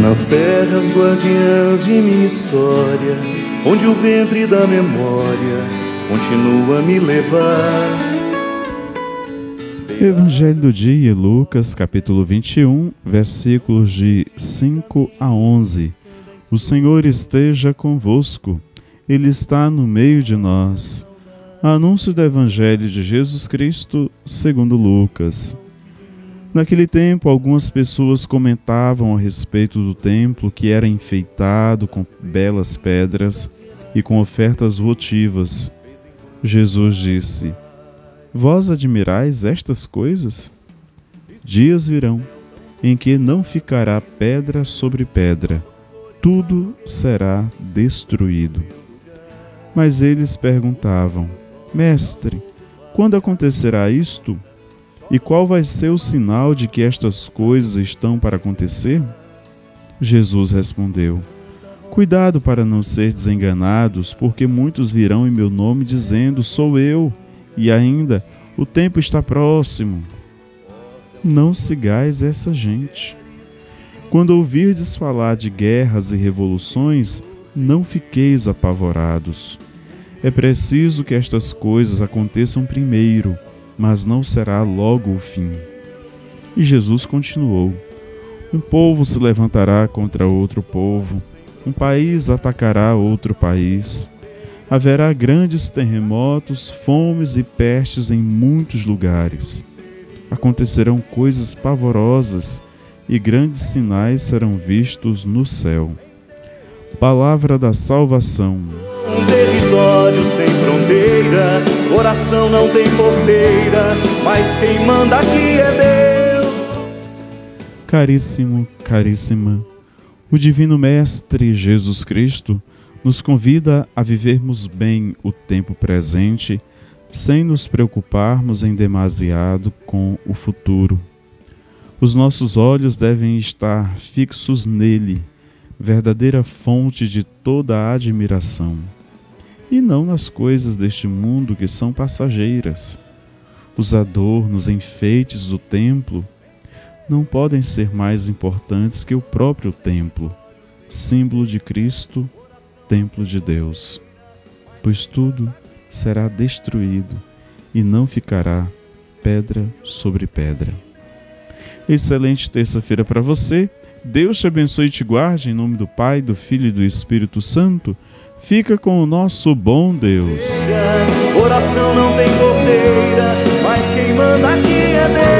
nas terras guardiãs de minha história, onde o ventre da memória continua a me levar. Evangelho do dia, Lucas, capítulo 21, versículos de 5 a 11. O Senhor esteja convosco, Ele está no meio de nós. Anúncio do Evangelho de Jesus Cristo, segundo Lucas. Naquele tempo, algumas pessoas comentavam a respeito do templo que era enfeitado com belas pedras e com ofertas votivas. Jesus disse: Vós admirais estas coisas? Dias virão em que não ficará pedra sobre pedra, tudo será destruído. Mas eles perguntavam: Mestre, quando acontecerá isto? E qual vai ser o sinal de que estas coisas estão para acontecer? Jesus respondeu: Cuidado para não ser desenganados, porque muitos virão em meu nome dizendo: Sou eu, e ainda o tempo está próximo. Não sigais essa gente. Quando ouvirdes falar de guerras e revoluções, não fiqueis apavorados. É preciso que estas coisas aconteçam primeiro mas não será logo o fim. E Jesus continuou: Um povo se levantará contra outro povo, um país atacará outro país. Haverá grandes terremotos, fomes e pestes em muitos lugares. Acontecerão coisas pavorosas e grandes sinais serão vistos no céu. Palavra da salvação. Um fronteira, coração não tem porteira, mas quem manda aqui é Deus. Caríssimo, caríssima, o Divino Mestre Jesus Cristo nos convida a vivermos bem o tempo presente, sem nos preocuparmos em demasiado com o futuro. Os nossos olhos devem estar fixos nele, verdadeira fonte de toda a admiração e não nas coisas deste mundo que são passageiras. Os adornos, enfeites do templo não podem ser mais importantes que o próprio templo, símbolo de Cristo, templo de Deus. Pois tudo será destruído e não ficará pedra sobre pedra. Excelente terça-feira para você. Deus te abençoe e te guarde em nome do Pai, do Filho e do Espírito Santo. Fica com o nosso bom Deus. Oração não tem porteira, mas quem manda aqui é Deus.